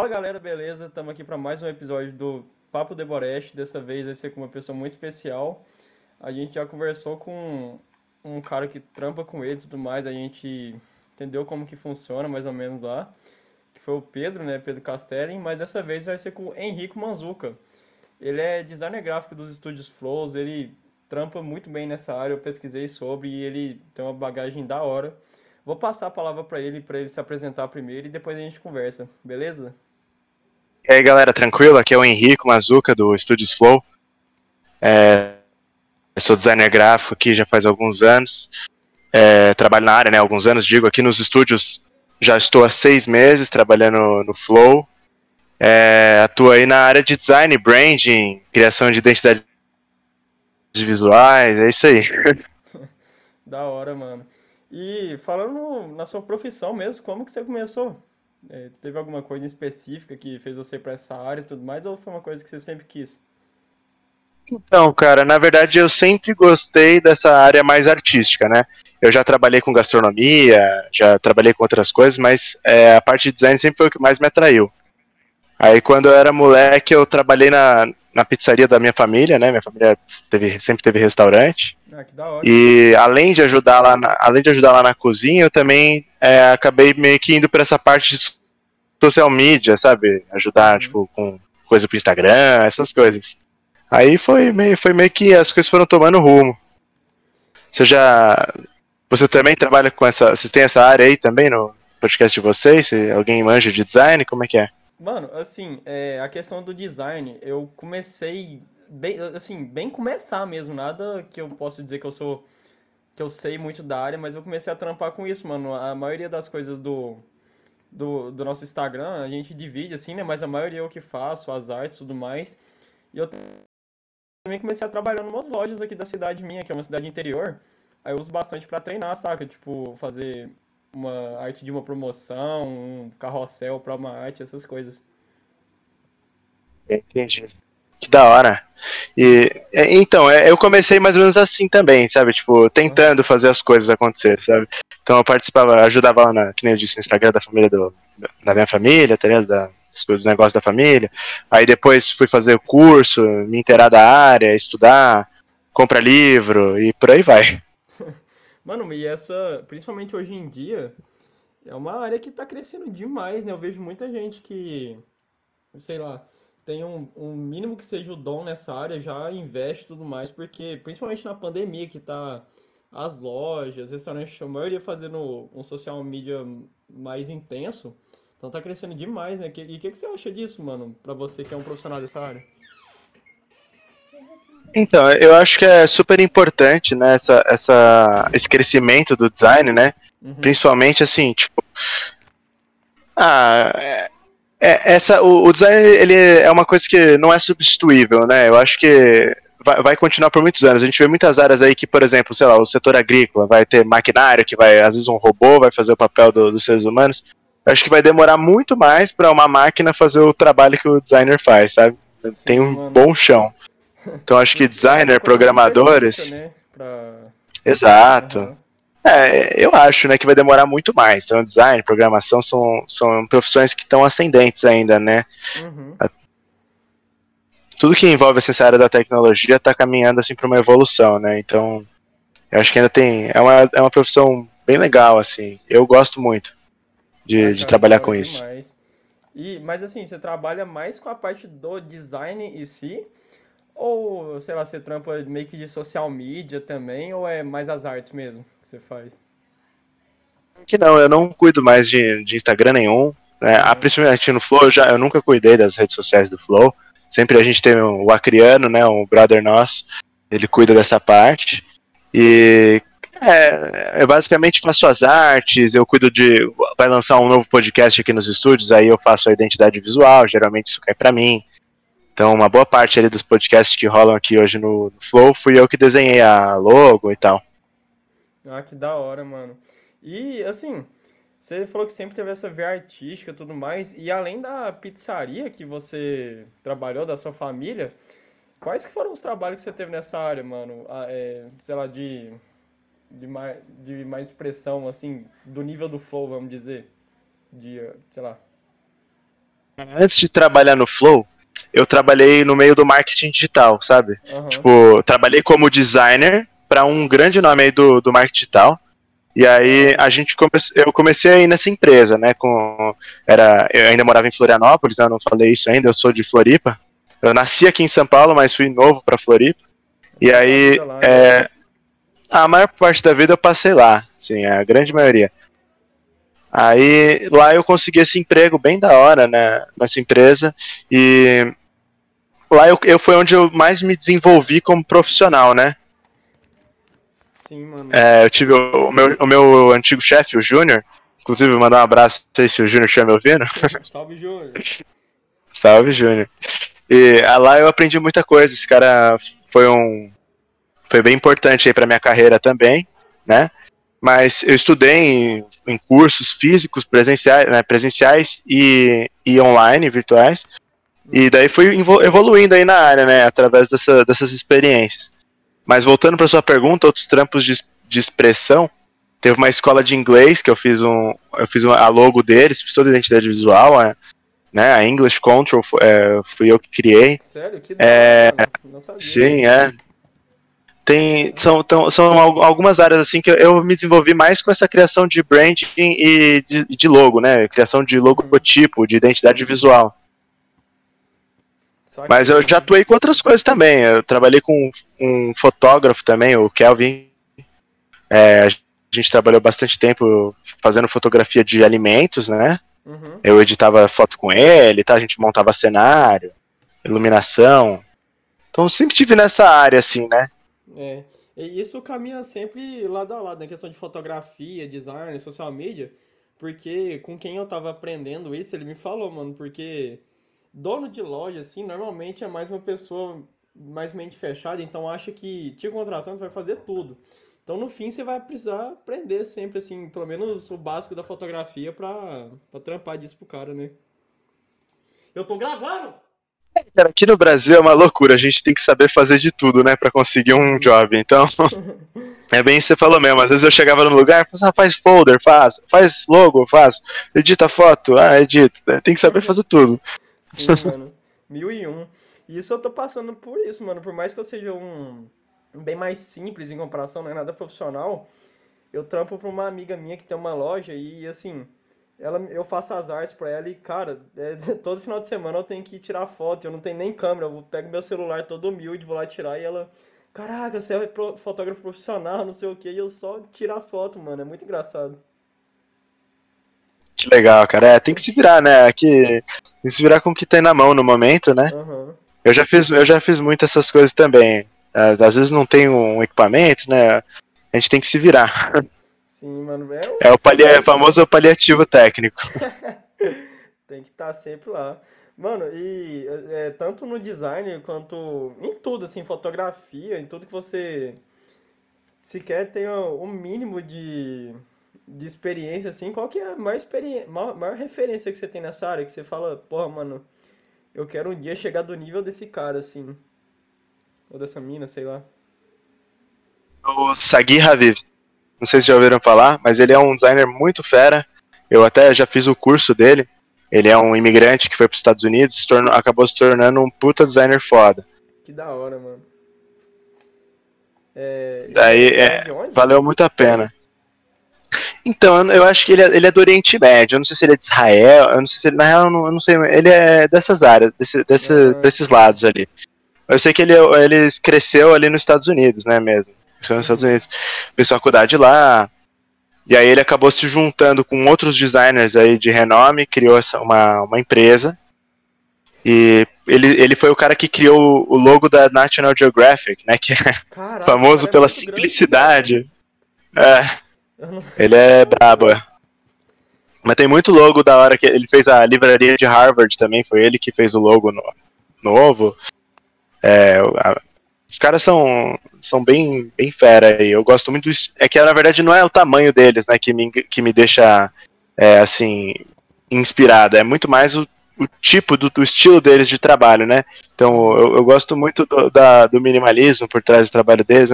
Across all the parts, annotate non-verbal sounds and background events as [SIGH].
Fala galera, beleza? Estamos aqui para mais um episódio do Papo de Boreste. Dessa vez vai ser com uma pessoa muito especial. A gente já conversou com um cara que trampa com ele e tudo mais. A gente entendeu como que funciona mais ou menos lá. Que foi o Pedro, né? Pedro Castelli. Mas dessa vez vai ser com o Henrico Manzuca. Ele é designer gráfico dos estúdios Flows. Ele trampa muito bem nessa área. Eu pesquisei sobre e ele tem uma bagagem da hora. Vou passar a palavra para ele, para ele se apresentar primeiro e depois a gente conversa, beleza? E aí, galera, tranquilo? Aqui é o Henrico Mazuca, do Studios Flow. É, eu sou designer gráfico aqui já faz alguns anos. É, trabalho na área, né? Alguns anos, digo, aqui nos estúdios já estou há seis meses trabalhando no Flow. É, atuo aí na área de design, branding, criação de identidades visuais, é isso aí. [LAUGHS] da hora, mano. E falando na sua profissão mesmo, como que você começou? É, teve alguma coisa específica que fez você para essa área e tudo mais, ou foi uma coisa que você sempre quis? Então, cara, na verdade eu sempre gostei dessa área mais artística, né? Eu já trabalhei com gastronomia, já trabalhei com outras coisas, mas é, a parte de design sempre foi o que mais me atraiu. Aí quando eu era moleque, eu trabalhei na, na pizzaria da minha família, né? Minha família teve, sempre teve restaurante. Ah, que da hora. E além de ajudar lá na, além de ajudar lá na cozinha, eu também é, acabei meio que indo para essa parte de social media, sabe? Ajudar, uhum. tipo, com coisa pro Instagram, essas coisas. Aí foi meio, foi meio que as coisas foram tomando rumo. Você já. Você também trabalha com essa. Vocês têm essa área aí também no podcast de vocês? Se alguém manja de design? Como é que é? Mano, assim, é, a questão do design, eu comecei bem, assim, bem começar mesmo, nada que eu posso dizer que eu sou que eu sei muito da área, mas eu comecei a trampar com isso, mano. A maioria das coisas do, do, do nosso Instagram, a gente divide assim, né, mas a maioria é eu que faço, as artes tudo mais. E eu também comecei a trabalhar em umas lojas aqui da cidade minha, que é uma cidade interior. Aí eu uso bastante para treinar, saca? Tipo, fazer uma arte de uma promoção, um carrossel para uma arte, essas coisas. Entendi. Que da hora. E, então, é, eu comecei mais ou menos assim também, sabe? Tipo, tentando fazer as coisas acontecer, sabe? Então eu participava, ajudava lá, na, que nem eu disse, no Instagram da família do, da minha família, tá ligado? Da, do negócio da família. Aí depois fui fazer o curso, me inteirar da área, estudar, comprar livro e por aí vai. Mano, e essa, principalmente hoje em dia, é uma área que tá crescendo demais, né? Eu vejo muita gente que, sei lá, tem um, um mínimo que seja o dom nessa área, já investe tudo mais, porque principalmente na pandemia que tá as lojas, restaurantes, a maioria fazendo um social media mais intenso, então tá crescendo demais, né? E o que, que você acha disso, mano, pra você que é um profissional dessa área? Então, eu acho que é super importante, né, essa, essa, esse crescimento do design, né? Uhum. Principalmente assim, tipo. Ah, é, é, essa, o, o, design ele é uma coisa que não é substituível, né? Eu acho que vai, vai, continuar por muitos anos. A gente vê muitas áreas aí que, por exemplo, sei lá, o setor agrícola vai ter maquinário que vai, às vezes, um robô vai fazer o papel do, dos seres humanos. Eu acho que vai demorar muito mais para uma máquina fazer o trabalho que o designer faz, sabe? Sim, Tem um mano. bom chão. Então acho que designer, programadores. Né? Pra... Exato. Uhum. É, eu acho né, que vai demorar muito mais. Então, design, programação são, são profissões que estão ascendentes ainda, né? Uhum. Tudo que envolve essa área da tecnologia está caminhando assim para uma evolução, né? Então, eu acho que ainda tem. É uma, é uma profissão bem legal, assim. Eu gosto muito de, ah, de trabalhar com demais. isso. E, mas assim, você trabalha mais com a parte do design em si? Ou, sei lá, você trampa meio que de social media também? Ou é mais as artes mesmo? você faz? Que não, eu não cuido mais de, de Instagram nenhum. Né? Uhum. Principalmente no Flow, eu, já, eu nunca cuidei das redes sociais do Flow. Sempre a gente tem o Acriano, né, um brother nosso, ele cuida dessa parte. E é, eu basicamente faço as artes, eu cuido de. Vai lançar um novo podcast aqui nos estúdios, aí eu faço a identidade visual, geralmente isso cai para mim. Então, uma boa parte ali dos podcasts que rolam aqui hoje no, no Flow fui eu que desenhei a logo e tal. Ah, que da hora, mano. E, assim, você falou que sempre teve essa veia artística e tudo mais, e além da pizzaria que você trabalhou, da sua família, quais que foram os trabalhos que você teve nessa área, mano? Ah, é, sei lá, de, de, mais, de mais expressão, assim, do nível do flow, vamos dizer? De, sei lá. antes de trabalhar no Flow, eu trabalhei no meio do marketing digital, sabe? Aham. Tipo, trabalhei como designer para um grande nome aí do, do marketing digital. E aí a gente come... eu comecei aí nessa empresa, né? Com era eu ainda morava em Florianópolis, né, eu não falei isso ainda. Eu sou de Floripa. Eu nasci aqui em São Paulo, mas fui novo para Floripa. E aí lá, é, a maior parte da vida eu passei lá, sim, a grande maioria. Aí lá eu consegui esse emprego bem da hora, né, nessa empresa e lá eu, eu foi onde eu mais me desenvolvi como profissional, né? Sim, mano. É, eu tive o, o meu, o meu antigo chefe, o Júnior, inclusive mandar um abraço, não sei se o Júnior estiver me ouvindo. [LAUGHS] Salve, Júnior. Salve, Júnior. E ah, lá eu aprendi muita coisa. Esse cara foi um. Foi bem importante aí pra minha carreira também, né? Mas eu estudei em, em cursos físicos, presenciais, né, presenciais e, e online, virtuais. E daí fui evoluindo aí na área, né? Através dessa- dessas experiências. Mas voltando para sua pergunta, outros trampos de, de expressão. Teve uma escola de inglês que eu fiz um. Eu fiz uma, a logo deles, fiz toda a identidade visual, a, né? A English Control é, fui eu que criei. Sério? Que É, mano. Não sabia. Sim, é. Tem, são, tão- são al- algumas áreas assim que eu me desenvolvi mais com essa criação de branding e de, de logo, né? Criação de logotipo, de identidade visual. Que- Mas eu já atuei com outras coisas também. Eu trabalhei com um fotógrafo também, o Kelvin. É, a gente trabalhou bastante tempo fazendo fotografia de alimentos, né? Uhum. Eu editava foto com ele, tá? A gente montava cenário, iluminação. Então sempre tive nessa área, assim, né? É. E isso caminha sempre lado a lado, na questão de fotografia, design, social media, porque com quem eu tava aprendendo isso, ele me falou, mano, porque dono de loja, assim, normalmente é mais uma pessoa mais mente fechada, então acha que te contratando vai fazer tudo. Então, no fim, você vai precisar aprender sempre, assim, pelo menos o básico da fotografia pra, pra trampar disso pro cara, né? Eu tô gravando! Cara, aqui no Brasil é uma loucura, a gente tem que saber fazer de tudo, né, pra conseguir um job. Então, [LAUGHS] é bem isso que você falou mesmo. Às vezes eu chegava no lugar, ah, faz folder, faz, faz logo, faz, edita foto, ah, edita. né? Tem que saber fazer tudo. Sim, mano. Mil e um. E isso eu tô passando por isso, mano. Por mais que eu seja um um bem mais simples em comparação, não é nada profissional, eu trampo pra uma amiga minha que tem uma loja e, assim, ela, eu faço as artes pra ela e, cara, é, [LAUGHS] todo final de semana eu tenho que tirar foto. Eu não tenho nem câmera, eu pego meu celular todo humilde, vou lá tirar e ela. Caraca, você é pro- fotógrafo profissional, não sei o que, e eu só tiro as fotos, mano. É muito engraçado. Que legal, cara. É, tem que se virar, né? Aqui, tem que se virar com o que tem na mão no momento, né? Aham. Eu já fiz, eu já fiz muito essas coisas também. É, Às vezes não tem um equipamento, né? A gente tem que se virar. [LAUGHS] Sim, mano. É, É o pali- é o famoso paliativo técnico. [LAUGHS] Tem que estar sempre lá. Mano, e é, tanto no design quanto em tudo, assim, fotografia, em tudo que você sequer tenha o mínimo de, de experiência, assim, qual que é a maior, experi maior, maior referência que você tem nessa área? Que você fala, porra, mano, eu quero um dia chegar do nível desse cara, assim. Ou dessa mina, sei lá. O Sagi Raviv. Não sei se já ouviram falar, mas ele é um designer muito fera. Eu até já fiz o curso dele. Ele é um imigrante que foi para os Estados Unidos, se tornou- acabou se tornando um puta designer foda. Que da hora, mano. É, Daí, é, de onde? Valeu muito a pena. Então, eu- eu acho que ele é, ele é do Oriente Médio. Eu não sei se ele é de Israel. Eu não sei se ele, na real, eu não, eu não sei. Ele é dessas áreas, desse, desse, Ah. desses lados ali. Eu sei que ele, ele cresceu ali nos Estados Unidos, né, mesmo. Cresceu nos Estados Unidos. A faculdade lá. E aí ele acabou se juntando com outros designers aí de renome, criou essa, uma, uma empresa. E ele, ele foi o cara que criou o logo da National Geographic, né? Que é Caraca, famoso cara é pela muito grande, simplicidade. É, Eu não- ele é brabo, é. Mas tem muito logo da hora que ele fez a livraria de Harvard também, foi ele que fez o logo no- novo. É, a- os caras são, são bem, bem fera aí. Eu gosto muito do, É que na verdade não é o tamanho deles, né, que me, que me deixa é, assim inspirado. É muito mais o, o tipo do, do estilo deles de trabalho, né? Então eu, eu gosto muito do, da- do minimalismo por trás do trabalho deles,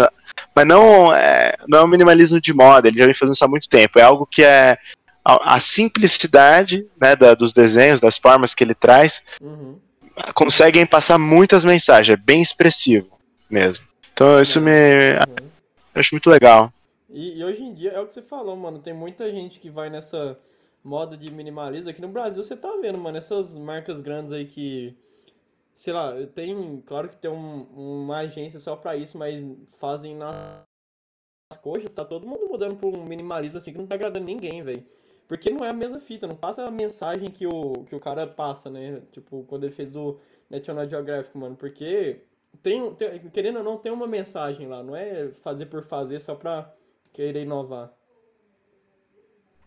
mas não é, não é um minimalismo de moda. Ele já vem fazendo isso há muito tempo. É algo que é a, a simplicidade né, da, dos desenhos, das formas que ele traz, uhum. conseguem passar muitas mensagens. É bem expressivo mesmo. Então isso me. Uhum. Acho muito legal. E, e, hoje em dia é o que você falou, mano. Tem muita gente que vai nessa moda de minimalismo. Aqui no Brasil você tá vendo, mano, essas marcas grandes aí que. Sei lá, tem. Claro que tem um, uma agência só pra isso, mas fazem nas coxas, tá todo mundo mudando pra um minimalismo assim que não tá agradando ninguém, velho. Porque não é a mesma fita, não passa a mensagem que o, que o cara passa, né? Tipo, quando ele fez do National Geographic, mano. Porque, tem, tem, querendo ou não, tem uma mensagem lá. Não é fazer por fazer só pra querer inovar.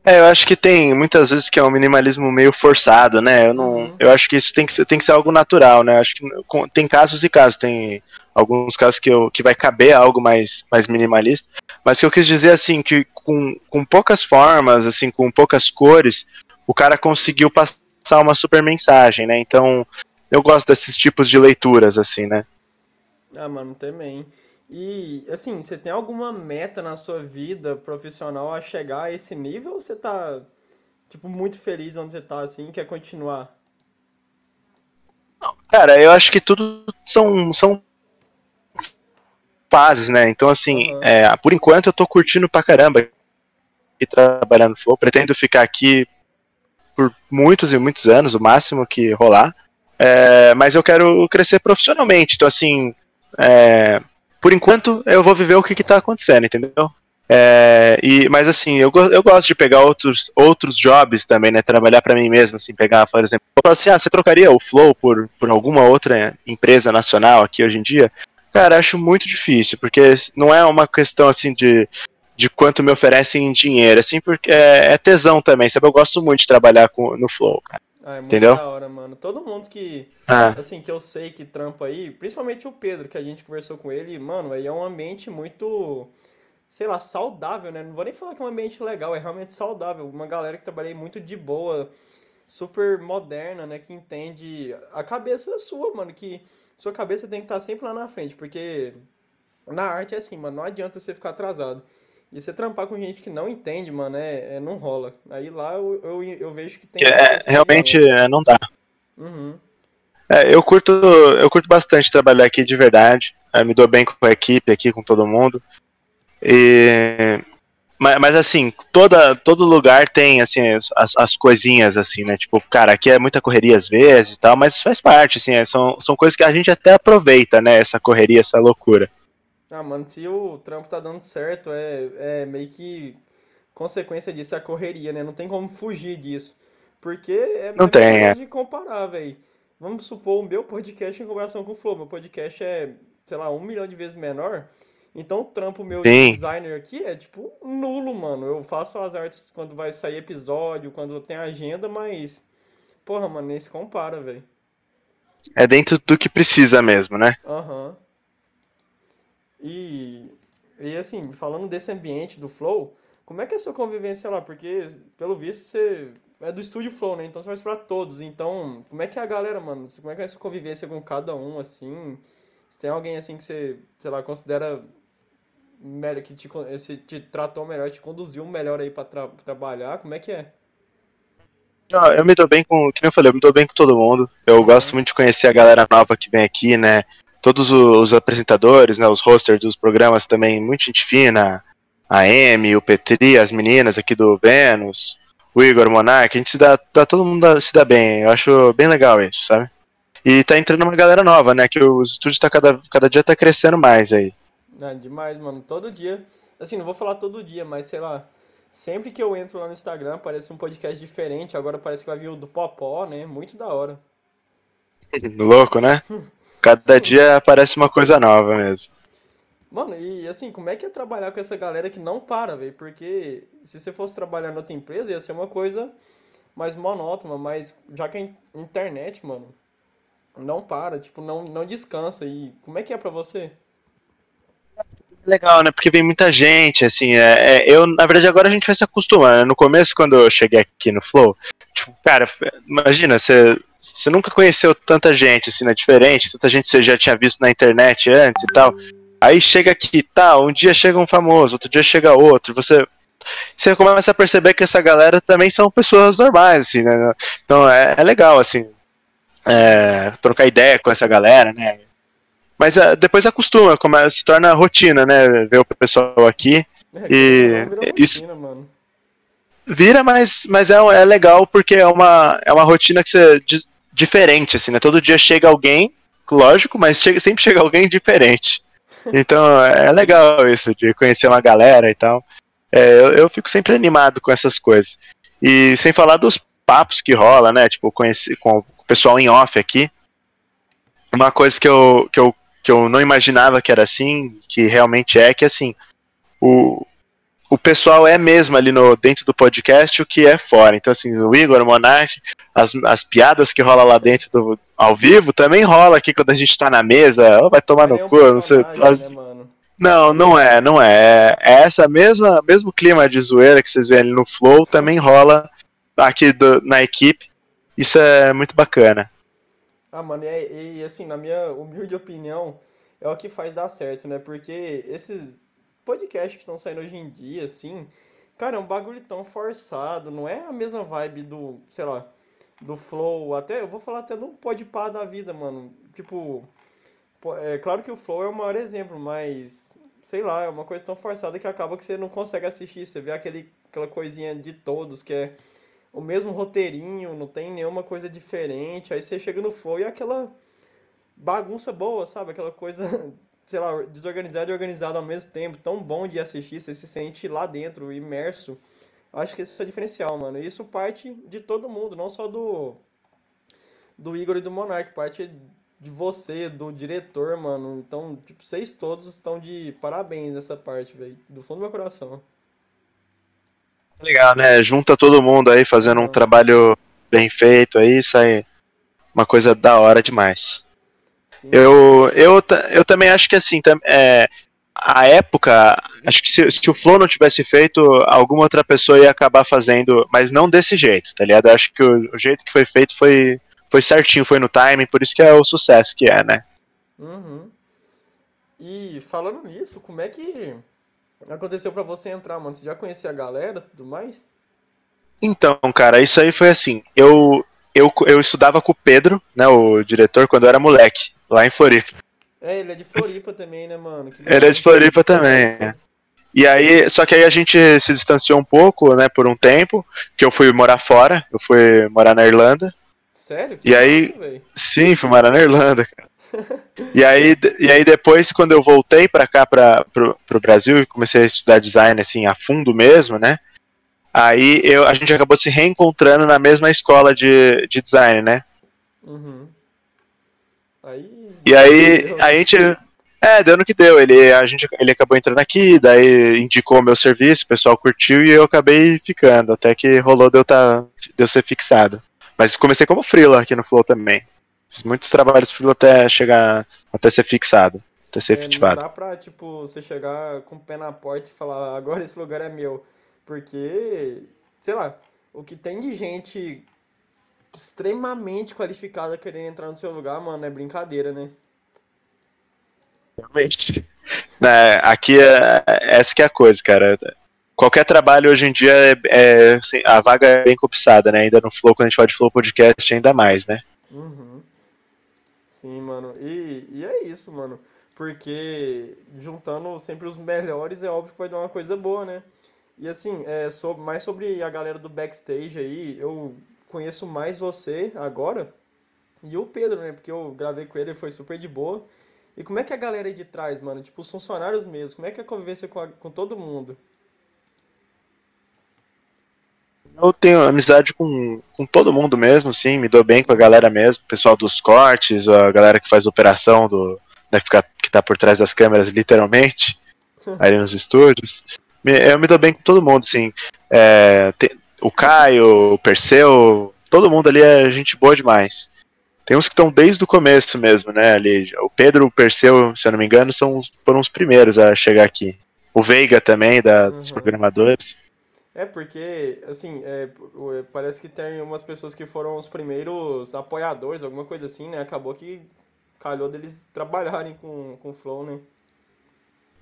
É, eu acho que tem muitas vezes que é um minimalismo meio forçado, né? Eu não, uhum. eu acho que isso tem que ser, tem que ser algo natural, né? Eu acho que tem casos e casos, tem alguns casos que, eu, que vai caber algo mais, mais minimalista, mas o que eu quis dizer assim que com, com poucas formas, assim, com poucas cores, o cara conseguiu passar uma super mensagem, né? Então, eu gosto desses tipos de leituras assim, né? Ah, mano, também. E, assim, você tem alguma meta na sua vida profissional a chegar a esse nível ou você tá, tipo, muito feliz onde você tá, assim, e quer continuar? Cara, eu acho que tudo são, são fases, né? Então, assim, uhum. é, por enquanto eu tô curtindo pra caramba aqui trabalhando no Flow. Pretendo ficar aqui por muitos e muitos anos, o máximo que rolar. É, mas eu quero crescer profissionalmente. Então, assim, é, por enquanto, eu vou viver o que, está acontecendo, entendeu? É, e, mas assim, eu, eu gosto de pegar outros, outros jobs também, né? Trabalhar para mim mesmo, assim, pegar, por exemplo, assim, ah, você trocaria o Flow por, por alguma outra empresa nacional aqui hoje em dia? Cara, acho muito difícil, porque não é uma questão assim de, de quanto me oferecem em dinheiro, assim, porque é, é tesão também, sabe? Eu gosto muito de trabalhar com, no Flow, cara. Ah, é muito Entendeu? da hora, mano. Todo mundo que, ah. assim, que eu sei que trampa aí, principalmente o Pedro, que a gente conversou com ele, mano, aí é um ambiente muito, sei lá, saudável, né? Não vou nem falar que é um ambiente legal, é realmente saudável. Uma galera que trabalhei muito de boa, super moderna, né? Que entende a cabeça sua, mano, que sua cabeça tem que estar sempre lá na frente, porque na arte é assim, mano, não adianta você ficar atrasado. E você trampar com gente que não entende, mano, é, é não rola. Aí lá eu, eu, eu vejo que tem. É, realmente é, não dá. Uhum. É, eu curto eu curto bastante trabalhar aqui de verdade. Eu me dou bem com a equipe aqui, com todo mundo. E, mas, mas assim, toda, todo lugar tem assim as, as coisinhas assim, né? Tipo, cara, aqui é muita correria às vezes e tal, mas faz parte, assim, é, são, são coisas que a gente até aproveita, né? Essa correria, essa loucura. Ah, mano, se o trampo tá dando certo, é, é meio que consequência disso é a correria, né? Não tem como fugir disso. Porque é não tem, é. de comparar, velho. Vamos supor o meu podcast em comparação com o Flow. Meu podcast é, sei lá, um milhão de vezes menor. Então o trampo meu de designer aqui é tipo nulo, mano. Eu faço as artes quando vai sair episódio, quando tem agenda, mas. Porra, mano, nem se compara, velho. É dentro do que precisa mesmo, né? Aham. Uhum. E, e assim, falando desse ambiente do Flow, como é que é a sua convivência lá? Porque, pelo visto, você é do estúdio Flow, né? Então você faz pra todos. Então, como é que é a galera, mano? Como é que é a sua convivência com cada um, assim? Se tem alguém, assim, que você, sei lá, considera melhor, que te, te tratou melhor, te conduziu melhor aí pra tra trabalhar, como é que é? Não, eu me dou bem com, que nem eu falei, eu me dou bem com todo mundo. Eu uhum. gosto muito de conhecer a galera nova que vem aqui, né? Todos os apresentadores, né, os hosters dos programas também, muito gente fina, a Amy, o Petri, as meninas aqui do Vênus, o Igor Monark, a gente se dá, tá, todo mundo se dá bem, eu acho bem legal isso, sabe? E tá entrando uma galera nova, né, que os estúdios tá cada, cada dia tá crescendo mais aí. É, demais, mano, todo dia, assim, não vou falar todo dia, mas sei lá, sempre que eu entro lá no Instagram aparece um podcast diferente, agora parece que vai vir o do Popó, né, muito da hora. [LAUGHS] Louco, né? [LAUGHS] Cada Sim. dia aparece uma coisa nova mesmo. Mano, e assim, como é que é trabalhar com essa galera que não para, velho? Porque se você fosse trabalhar em outra empresa, ia ser uma coisa mais monótona, mas já que a internet, mano, não para, tipo, não, não descansa. E como é que é pra você? Legal, né? Porque vem muita gente, assim, é, é, eu, na verdade, agora a gente vai se acostumando. Né? No começo, quando eu cheguei aqui no Flow, tipo, cara, imagina, você você nunca conheceu tanta gente, assim, né? Diferente, tanta gente você já tinha visto na internet antes e tal. Aí chega aqui, tá, um dia chega um famoso, outro dia chega outro, você você começa a perceber que essa galera também são pessoas normais, assim, né? Então é, é legal, assim, é, trocar ideia com essa galera, né? Mas uh, depois acostuma, começa, se torna rotina, né? Ver o pessoal aqui. É, e rotina, isso mano. vira, mas, mas é, é legal porque é uma, é uma rotina que você diferente, assim, né? Todo dia chega alguém, lógico, mas chega, sempre chega alguém diferente. Então é legal isso, de conhecer uma galera e tal. É, eu, eu, fico sempre animado com essas coisas. E sem falar dos papos que rola, né? Tipo, conheci, com o pessoal em off aqui. Uma coisa que eu, que eu que eu não imaginava que era assim, que realmente é, que assim, o, o pessoal é mesmo ali no, dentro do podcast o que é fora. Então, assim, o Igor, o Monark, as, as piadas que rola lá dentro do ao vivo também rola aqui quando a gente tá na mesa, oh, vai tomar no é cu, não sei. As... Né, não, não é, não é. É essa mesma mesmo clima de zoeira que vocês veem ali no Flow também rola aqui do, na equipe. Isso é muito bacana. Ah, mano, e, e assim, na minha humilde opinião, é o que faz dar certo, né? Porque esses podcasts que estão saindo hoje em dia, assim, cara, é um bagulho tão forçado, não é a mesma vibe do, sei lá, do Flow, até, eu vou falar até do Podpah da vida, mano. Tipo, é claro que o Flow é o maior exemplo, mas, sei lá, é uma coisa tão forçada que acaba que você não consegue assistir, você vê aquele, aquela coisinha de todos que é o mesmo roteirinho, não tem nenhuma coisa diferente. Aí você chega no flow e é aquela bagunça boa, sabe? Aquela coisa, [LAUGHS] sei lá, desorganizada e organizada ao mesmo tempo. Tão bom de assistir, você se sente lá dentro, imerso. Acho que esse é o diferencial, mano. E isso parte de todo mundo, não só do do Igor e do Monark, parte de você, do diretor, mano. Então, tipo, vocês todos estão de parabéns nessa parte, velho. Do fundo do meu coração. Legal, né? Junta todo mundo aí fazendo um trabalho bem feito aí, sai uma coisa da hora demais. Eu, eu, eu também acho que assim, é, a época, acho que se, se, o Flow não tivesse feito, alguma outra pessoa ia acabar fazendo, mas não desse jeito, tá ligado? Eu acho que o, o jeito que foi feito foi, foi certinho, foi no timing, por isso que é o sucesso que é, né? Uhum. E falando nisso, como é que aconteceu para você entrar, mano? Você já conhecia a galera e tudo mais? Então, cara, isso aí foi assim. Eu, eu, eu estudava com o Pedro, né, o diretor, quando eu era moleque, lá em Floripa. É, ele é de Floripa também, né, mano? ele é de Floripa também. É. E aí, só que aí a gente se distanciou um pouco, né, por um tempo, que eu fui morar fora, eu fui morar na Irlanda. Sério? Que e aí, isso, sim, fui morar na Irlanda, cara e, aí, e aí depois, quando eu voltei para cá, para o Brasil, e comecei a estudar design assim a fundo mesmo, né? Aí eu, a gente acabou se reencontrando na mesma escola de, de design, né? Uhum. Aí, e aí a gente. É, deu no que deu. Ele, a gente, ele acabou entrando aqui, daí indicou o meu serviço, o pessoal curtiu e eu acabei ficando. Até que rolou de eu, tá, de eu ser fixado. Mas comecei como freela aqui no Flow também. Fiz muitos trabalhos frio até chegar, até ser fixado, até ser é, efetivado. Não dá pra, tipo, você chegar com o pé na porta e falar, agora esse lugar é meu. Porque, sei lá, o que tem de gente extremamente qualificada querendo entrar no seu lugar, mano, é brincadeira, né? Realmente. [LAUGHS] É, aqui é, essa que é a coisa, cara. Qualquer trabalho hoje em dia é, é assim, a vaga é bem cobiçada, né? Ainda no Flow, quando a gente fala de Flow Podcast, ainda mais, né? Uhum. Sim, mano. E, e é isso, mano. Porque juntando sempre os melhores, é óbvio que vai dar uma coisa boa, né? E assim, é, sobre, mais sobre a galera do backstage aí, eu conheço mais você agora e o Pedro, né? Porque eu gravei com ele foi super de boa. E como é que é a galera aí de trás, mano? Tipo, os funcionários mesmo, como é que é a convivência com, a, com todo mundo? Eu tenho amizade com, com todo mundo mesmo, sim, me dou bem com a galera mesmo, o pessoal dos cortes, a galera que faz operação do. Né, que tá por trás das câmeras, literalmente, [LAUGHS] aí nos estúdios. Eu me dou bem com todo mundo, sim. É, tem, o Caio, o Perseu, todo mundo ali é gente boa demais. Tem uns que estão desde o começo mesmo, né? Ali, o Pedro, o Perseu, se eu não me engano, são, foram os primeiros a chegar aqui. O Veiga também, da, dos uhum. programadores. É, porque, assim, é, parece que tem umas pessoas que foram os primeiros apoiadores, alguma coisa assim, né? Acabou que calhou deles trabalharem com, com o Flow, né?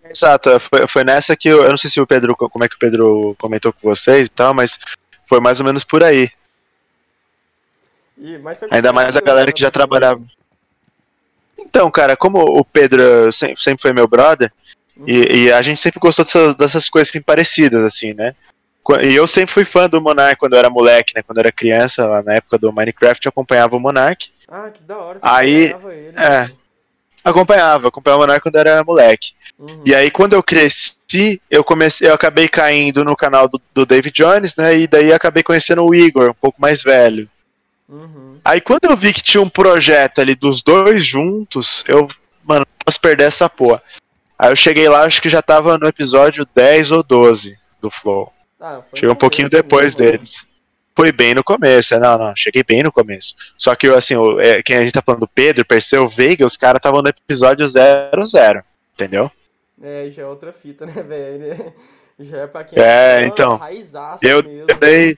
Exato, foi, foi nessa que eu, eu não sei se o Pedro, como é que o Pedro comentou com vocês e tal, mas foi mais ou menos por aí. E, Ainda mais a galera que já trabalhava. Então, cara, como o Pedro sempre, sempre foi meu brother, e, e a gente sempre gostou dessa- dessas coisas assim, parecidas, assim, né? E eu sempre fui fã do Monark quando eu era moleque, né? Quando eu era criança, lá na época do Minecraft, eu acompanhava o Monark. Ah, que da hora. Você Aí, acompanhava ele, é. Acompanhava, acompanhava o Monark quando eu era moleque. Uhum. E aí, quando eu cresci, eu comecei, eu acabei caindo no canal do, do David Jones, né? E daí acabei conhecendo o Igor, um pouco mais velho. Uhum. Aí quando eu vi que tinha um projeto ali dos dois juntos, eu, mano, não posso perder essa porra. Aí eu cheguei lá, acho que já tava no episódio 10 ou 12 do Flow. Ah, Cheguei um pouquinho depois mesmo, né? deles. Foi bem no começo, é, não, não, cheguei bem no começo. Só que, assim, o- é, quem a gente tá falando do Pedro, Perseu, Veiga, os caras estavam no episódio 00, entendeu? É, já é outra fita, né, velho? [LAUGHS] Já é pra quem É, fã, então, Eu mesmo. acabei.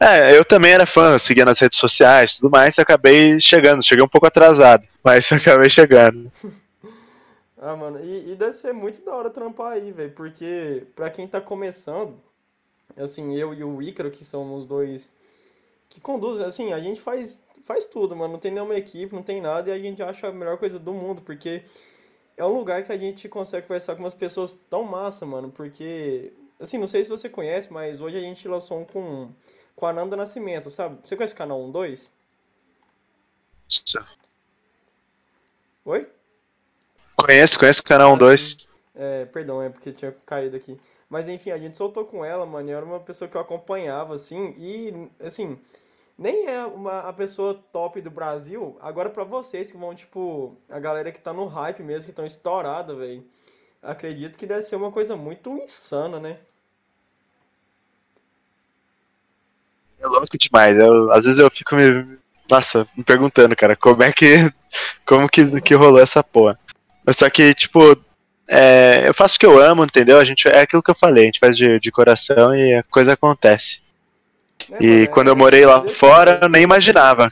É, eu também era fã, seguia nas redes sociais e tudo mais, e acabei chegando, cheguei um pouco atrasado, [LAUGHS] mas acabei chegando. Ah, mano, e, e deve ser muito da hora trampar aí, velho, porque pra quem tá começando, assim, eu e o Ícaro, que somos os dois que conduzem, assim, a gente faz, faz tudo, mano, não tem nenhuma equipe, não tem nada, e a gente acha a melhor coisa do mundo, porque é um lugar que a gente consegue conversar com umas pessoas tão massa, mano, porque, assim, não sei se você conhece, mas hoje a gente lançou um com, com a Nanda Nascimento, sabe? Você conhece o canal 12? Oi? Conheço, conheço o canal 1, 2. É, perdão, é porque tinha caído aqui. Mas enfim, a gente soltou com ela, mano, e era uma pessoa que eu acompanhava, assim, e, assim, nem é uma, a pessoa top do Brasil. Agora, pra vocês que vão, tipo, a galera que tá no hype mesmo, que estão estourada, velho, acredito que deve ser uma coisa muito insana, né? É louco demais. Eu, às vezes eu fico me. Nossa, me perguntando, cara, como é que. Como que, que rolou essa porra. Mas só que, tipo, é, eu faço o que eu amo, entendeu? A gente, é aquilo que eu falei, a gente faz de, de coração e a coisa acontece. Né, E mano? É- quando eu morei lá fora, jeito. eu nem imaginava.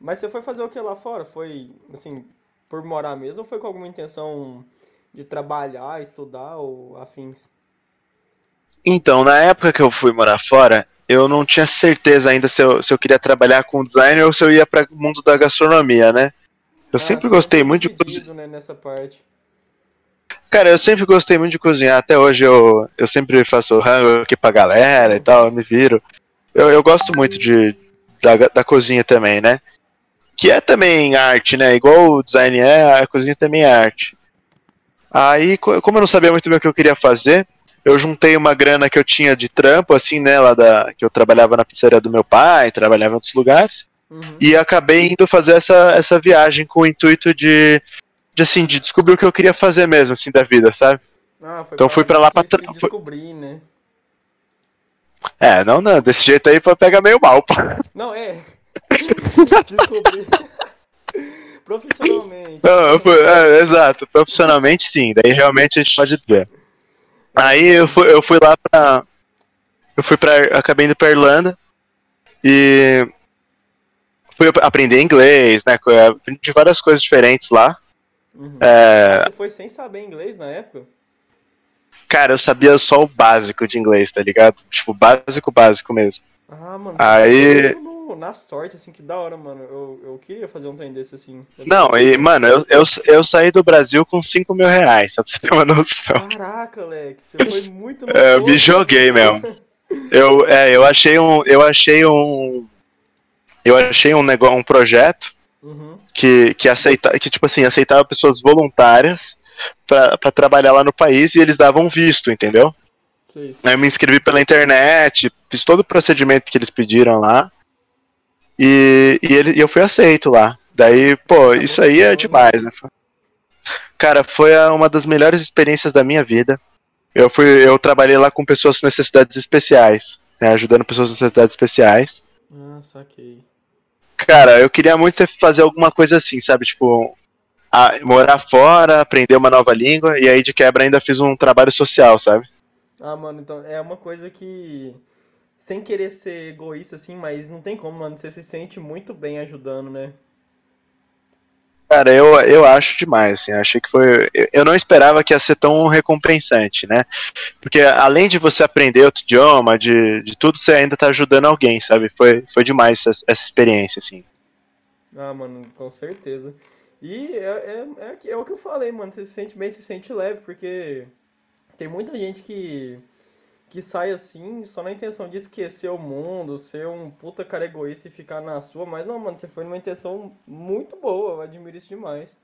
Mas você foi fazer o que lá fora? Foi, assim, por morar mesmo ou foi com alguma intenção de trabalhar, estudar ou afins? Então, na época que eu fui morar fora, eu não tinha certeza ainda se eu, se eu queria trabalhar com design ou se eu ia para o mundo da gastronomia, né? Eu Ah, sempre você gostei muito de cozinhar. né, nessa parte. Cara, eu sempre gostei muito de cozinhar. Até hoje eu, eu sempre faço rango aqui pra galera e tal, eu me viro. Eu, eu gosto muito de, da, da cozinha também, né? Que é também arte, né? Igual o design é, a cozinha também é arte. Aí, co- como eu não sabia muito bem o que eu queria fazer, eu juntei uma grana que eu tinha de trampo, assim, né? Lá da, que eu trabalhava na pizzaria do meu pai, trabalhava em outros lugares. Uhum. E acabei indo fazer essa, essa viagem com o intuito de, de, assim, de descobrir o que eu queria fazer mesmo, assim, da vida, sabe? Ah, foi Então fui pra lá meio pra tra- descobrir, né? É, não, não, desse jeito aí foi pegar meio mal, pô. Não, é. [LAUGHS] Descobrir. [LAUGHS] Profissionalmente. Não, fui- é, exato, profissionalmente sim, daí realmente a gente pode dizer. Aí eu fui, eu fui lá pra. Eu fui pra. Acabei indo pra Irlanda e. Fui ap- aprender inglês, né? co- Aprendi várias coisas diferentes lá. Uhum. É, Você foi sem saber inglês na época? cara, eu sabia só o básico de inglês, tá ligado? Tipo, básico, básico mesmo. Ah, mano. Aí- no- na sorte, assim, que da hora, mano. Eu, eu queria fazer um trem desse, assim. Não, e, mano, eu, eu, eu saí do Brasil com 5 mil reais, só pra você ter uma noção. Caraca, Leque, você foi muito [LAUGHS] É, eu me joguei mesmo. Eu, é, eu achei um. Eu achei um. Eu achei um negócio, um projeto Uhum. que, que aceita, que tipo assim, aceitava pessoas voluntárias pra trabalhar lá no país e eles davam visto, entendeu? Sei, sei. Aí eu me inscrevi pela internet, fiz todo o procedimento que eles pediram lá. E, e, ele, e eu fui aceito lá. Daí, pô, isso aí é demais, né? Cara, foi uma das melhores experiências da minha vida. Eu fui, eu trabalhei lá com pessoas com necessidades especiais, né, ajudando pessoas com necessidades especiais. Ah, saquei. Cara, eu queria muito fazer alguma coisa assim, sabe? Tipo, a- morar fora, aprender uma nova língua, e aí de quebra ainda fiz um trabalho social, sabe? Ah, mano, então é uma coisa que. Sem querer ser egoísta, assim, mas não tem como, mano. Você se sente muito bem ajudando, né? Cara, eu, eu acho demais, assim, achei que foi. Eu não esperava que ia ser tão recompensante, né? Porque além de você aprender outro idioma, de, de tudo, você ainda tá ajudando alguém, sabe? Foi, foi demais essa, essa experiência, assim. Ah, mano, com certeza. E é, é, é, é o que eu falei, mano. Você se sente bem, se sente leve, porque tem muita gente que que sai assim só na intenção de esquecer o mundo, ser um puta cara egoísta e ficar na sua, mas não, mano, você foi numa intenção muito boa, eu admiro isso demais.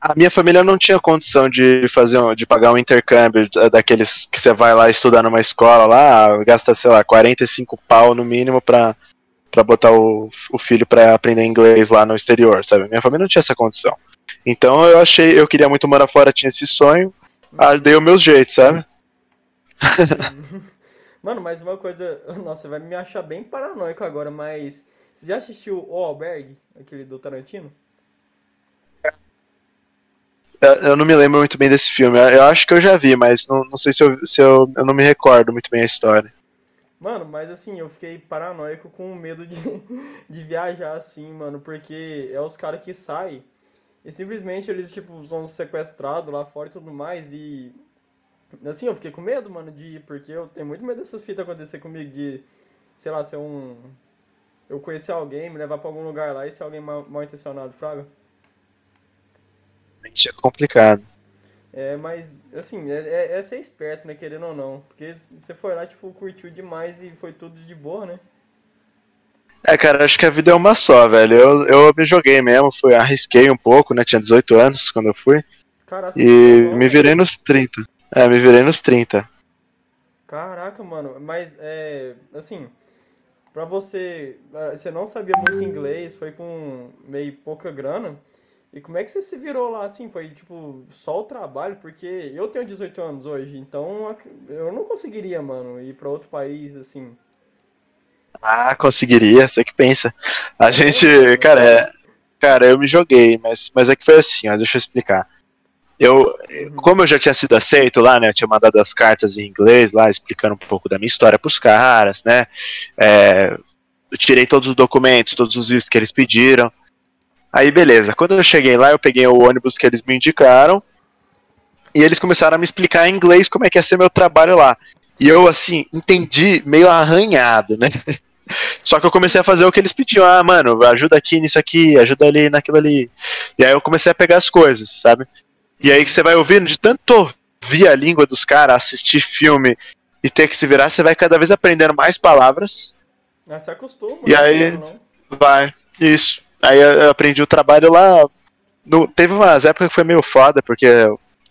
A minha família não tinha condição de fazer de pagar um intercâmbio daqueles que você vai lá estudar numa escola lá, gasta, sei lá, 45 pau no mínimo pra, pra botar o, o filho pra aprender inglês lá no exterior, sabe? Minha família não tinha essa condição. Então eu achei, eu queria muito morar fora, tinha esse sonho, ah, dei o meu jeito, sabe? [LAUGHS] Mano, mas uma coisa. Nossa, você vai me achar bem paranoico agora, mas. Você já assistiu O Albergue, aquele do Tarantino? Eu não me lembro muito bem desse filme. Eu acho que eu já vi, mas não, não sei se, eu, se eu, eu não me recordo muito bem a história. Mano, mas assim, eu fiquei paranoico com medo de, [LAUGHS] de viajar assim, mano, porque é os caras que saem e simplesmente eles, tipo, são sequestrados lá fora e tudo mais e Assim, eu fiquei com medo, mano, de ir, porque eu tenho muito medo dessas fitas acontecer comigo, de, sei lá, ser um. Eu conhecer alguém, me levar pra algum lugar lá e ser alguém mal, mal intencionado, Fraga. Isso é complicado. É, mas, assim, é, é, é, ser esperto, né, querendo ou não. Porque você foi lá, tipo, curtiu demais e foi tudo de boa, né? É, cara, acho que a vida é uma só, velho. Eu, eu me joguei mesmo, fui, arrisquei um pouco, né? Tinha 18 anos quando eu fui. Caraca, e tá me virei nos 30. É, me virei nos 30. Caraca, mano, mas é. Assim, pra você. É, você não sabia muito inglês, foi com meio pouca grana. E como é que você se virou lá assim? Foi tipo só o trabalho? Porque eu tenho 18 anos hoje, então eu não conseguiria, mano, ir pra outro país assim. Ah, conseguiria, você que pensa. A gente, cara, é, cara, eu me joguei, mas, mas é que foi assim, ó, deixa eu explicar. Eu, como eu já tinha sido aceito lá, né? Eu tinha mandado as cartas em inglês lá, explicando um pouco da minha história pros caras, né? É, eu tirei todos os documentos, todos os vistos que eles pediram. Aí, beleza. Quando eu cheguei lá, eu peguei o ônibus que eles me indicaram. E eles começaram a me explicar em inglês como é que ia ser meu trabalho lá. E eu, assim, entendi meio arranhado, né? [LAUGHS] Só que eu comecei a fazer o que eles pediam. Ah, mano, ajuda aqui nisso aqui, ajuda ali naquilo ali. E aí eu comecei a pegar as coisas, sabe? E aí que você vai ouvindo, de tanto ouvir a língua dos caras, assistir filme e ter que se virar, você vai cada vez aprendendo mais palavras. Ah, se acostuma. E aí, não. vai, isso. Aí eu aprendi o trabalho lá. No, teve umas épocas que foi meio foda, porque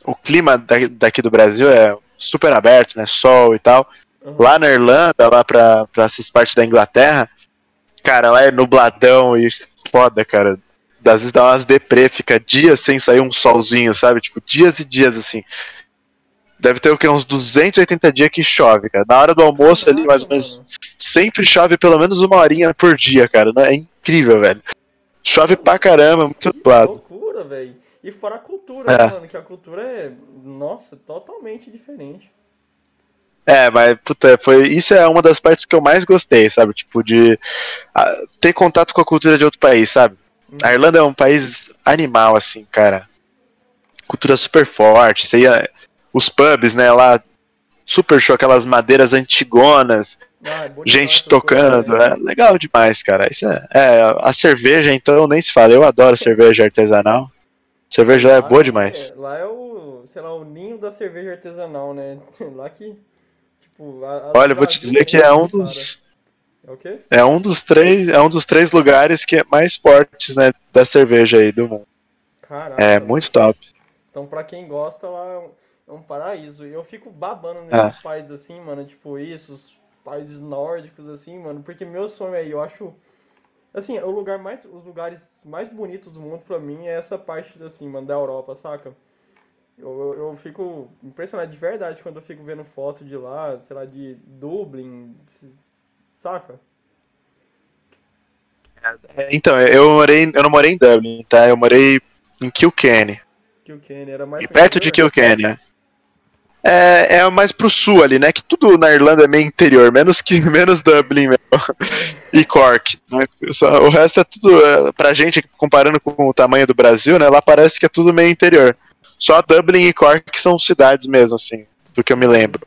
o clima daqui do Brasil é super aberto, né? Sol e tal. Uhum. Lá na Irlanda, lá pra, pra essas partes da Inglaterra, cara, lá é nubladão e foda, cara às vezes dá umas deprê, fica dias sem sair um solzinho, sabe? Tipo, dias e dias assim. Deve ter o que? Uns 280 dias que chove, cara. Na hora do almoço ali, mais ou menos. Sempre chove pelo menos uma horinha por dia, cara. É incrível, velho. Chove pra caramba, muito nublado. loucura, velho. E fora a cultura, é. né, mano? Que a cultura é, nossa, totalmente diferente. É, mas, puta, foi, isso é uma das partes que eu mais gostei, sabe? Tipo, de a, ter contato com a cultura de outro país, sabe? A Irlanda é um país animal, assim, cara. Cultura super forte. Você ia, os pubs, né, lá, super show, aquelas madeiras antigonas, ah, é gente tocando. É legal demais, cara. Isso é, é, a cerveja, então, nem se fala. Eu adoro [LAUGHS] cerveja artesanal. Cerveja lá é boa demais. É, lá é o, sei lá, o ninho da cerveja artesanal, né? [LAUGHS] Lá que, tipo... A, Olha, eu vou te dizer que é um dos... É o quê? É um dos três, é um dos três lugares que é mais fortes, né, da cerveja aí do mundo. Caraca. É muito top. Então, pra quem gosta, lá é um, é um paraíso. E eu fico babando nesses é. países assim, mano, tipo isso, os países nórdicos assim, mano, porque meu sonho aí, eu acho assim, o lugar mais os lugares mais bonitos do mundo pra mim é essa parte assim, mano, da Europa, saca? Eu, eu, eu, fico impressionado de verdade quando eu fico vendo foto de lá, sei lá, de Dublin, saca? É, então, eu morei, eu não morei em Dublin, tá? Eu morei em Kilkenny. Kilkenny, era mais e perto de Kilkenny, né? é, é mais pro sul ali, né? Que tudo na Irlanda é meio interior, menos que [LAUGHS] menos Dublin mesmo. e Cork. Né? Só, o resto é tudo, é, pra gente, comparando com o tamanho do Brasil, né? Lá parece que é tudo meio interior. Só Dublin e Cork são cidades mesmo, assim, do que eu me lembro.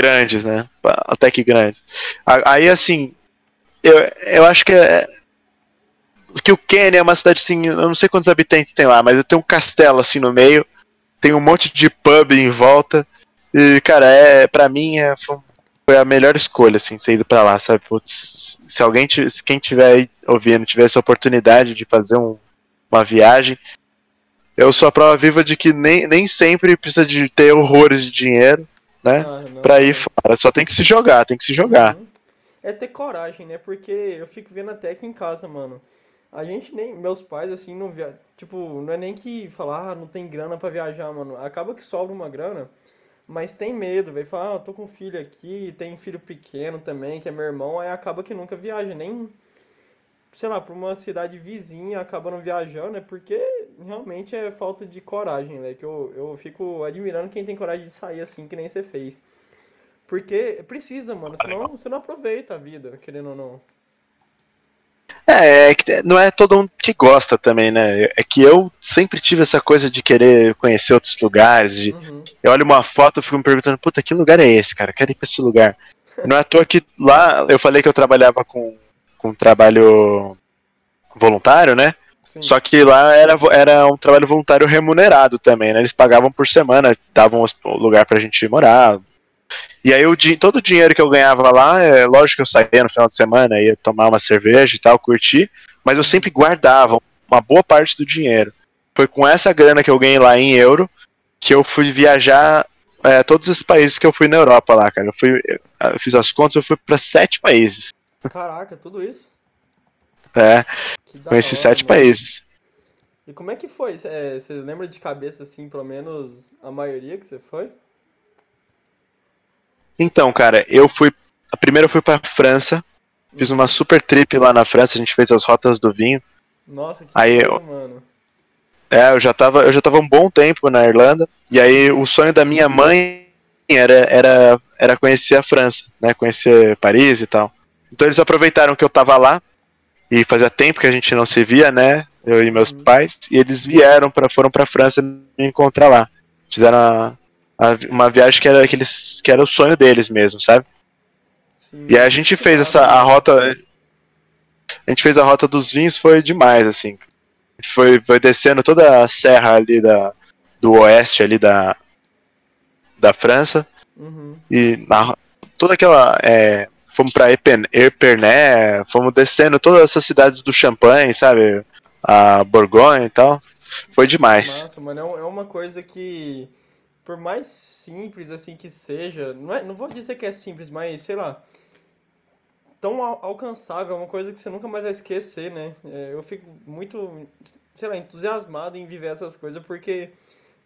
Grandes, né? Até que grandes. Aí, assim, eu, eu acho que é, que o Kenny é uma cidade assim, eu não sei quantos habitantes tem lá, mas tem um castelo assim no meio, tem um monte de pub em volta. E, cara, é, pra mim é, foi a melhor escolha, assim, ser ido pra lá, sabe? Putz, se alguém, se quem tiver ouvindo, tivesse a oportunidade de fazer um, uma viagem, eu sou a prova viva de que nem, nem sempre precisa de ter horrores de dinheiro, né? Ah, não, pra ir fora. Só tem que se jogar, tem que se jogar. Uhum. É ter coragem, né? Porque eu fico vendo até aqui em casa, mano. A gente nem. Meus pais, assim, não via. Tipo, não é nem que falar, ah, não tem grana para viajar, mano. Acaba que sobra uma grana, mas tem medo, velho. Fala, ah, tô com filho aqui, tem filho pequeno também, que é meu irmão, aí acaba que nunca viaja, nem. Sei lá, pra uma cidade vizinha acaba não viajando, é porque realmente é falta de coragem, né? Que eu, eu fico admirando quem tem coragem de sair assim, que nem você fez. Porque precisa, mano, senão você não aproveita a vida, querendo ou não. É, é não é todo mundo que gosta também, né? É que eu sempre tive essa coisa de querer conhecer outros lugares. De, uhum. Eu olho uma foto e fico me perguntando, puta, que lugar é esse, cara? Eu quero ir pra esse lugar. Não é à toa que lá eu falei que eu trabalhava com, com trabalho voluntário, né? Sim. Só que lá era, era um trabalho voluntário remunerado também, né? Eles pagavam por semana, davam lugar pra gente morar, e aí o, todo o dinheiro que eu ganhava lá, é lógico que eu saía no final de semana, ia tomar uma cerveja e tal, curtir, mas eu sempre guardava uma boa parte do dinheiro. Foi com essa grana que eu ganhei lá em euro que eu fui viajar é, todos os países que eu fui na Europa lá, cara. Eu, fui, eu fiz as contas, eu fui para sete países. Caraca, tudo isso? É, conheci hora, sete mano. países. E como é que foi? É, você lembra de cabeça, assim, pelo menos a maioria que você foi? Então, cara, eu fui. A primeira eu fui pra França. Fiz uma super trip lá na França, a gente fez as rotas do vinho. Nossa, que aí, eu, mano. É, eu já tava, eu já tava um bom tempo na Irlanda. E aí o sonho da minha mãe era, era, era conhecer a França, né? Conhecer Paris e tal. Então eles aproveitaram que eu tava lá e fazia tempo que a gente não se via, né? Eu e meus uhum. pais, e eles vieram para foram para França me encontrar lá. Fizeram a, uma viagem que era, que, eles, que era o sonho deles mesmo, sabe? Sim. E aí a gente fez essa a rota. A gente fez a rota dos vinhos, foi demais, assim. Foi, foi descendo toda a serra ali da, do oeste ali da, da França. Uhum. E na, toda aquela. É, fomos pra Epernay, fomos descendo todas essas cidades do Champagne, sabe? A Borgonha e tal. Foi demais. Nossa, mano, é, é uma coisa que por mais simples assim que seja, não, é, não vou dizer que é simples, mas sei lá, tão al alcançável, é uma coisa que você nunca mais vai esquecer, né? É, eu fico muito, sei lá, entusiasmado em viver essas coisas porque,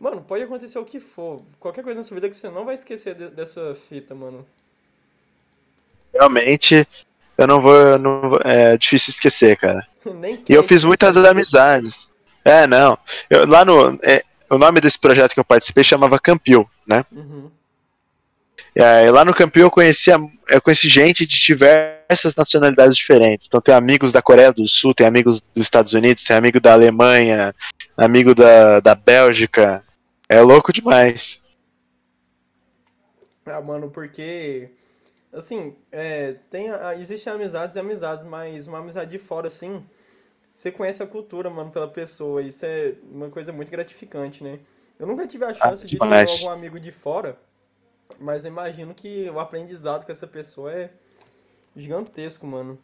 mano, pode acontecer o que for, qualquer coisa na sua vida que você não vai esquecer de, dessa fita, mano. Realmente, eu não vou, não vou é difícil esquecer, cara. [LAUGHS] e eu fiz muitas amizades. É, não. Eu, lá no. É, o nome desse projeto que eu participei chamava Campil, né? Uhum. É, lá no Campil eu conheci, eu conheci gente de diversas nacionalidades diferentes. Então tem amigos da Coreia do Sul, tem amigos dos Estados Unidos, tem amigo da Alemanha, amigo da, da Bélgica. É louco demais. Ah, mano, porque assim, é, tem, existem amizades e amizades, mas uma amizade de fora, assim, você conhece a cultura, mano, pela pessoa. Isso é uma coisa muito gratificante, né? Eu nunca tive a ah, chance ah, de ter algum amigo de fora, mas eu imagino que o aprendizado com essa pessoa é gigantesco, mano.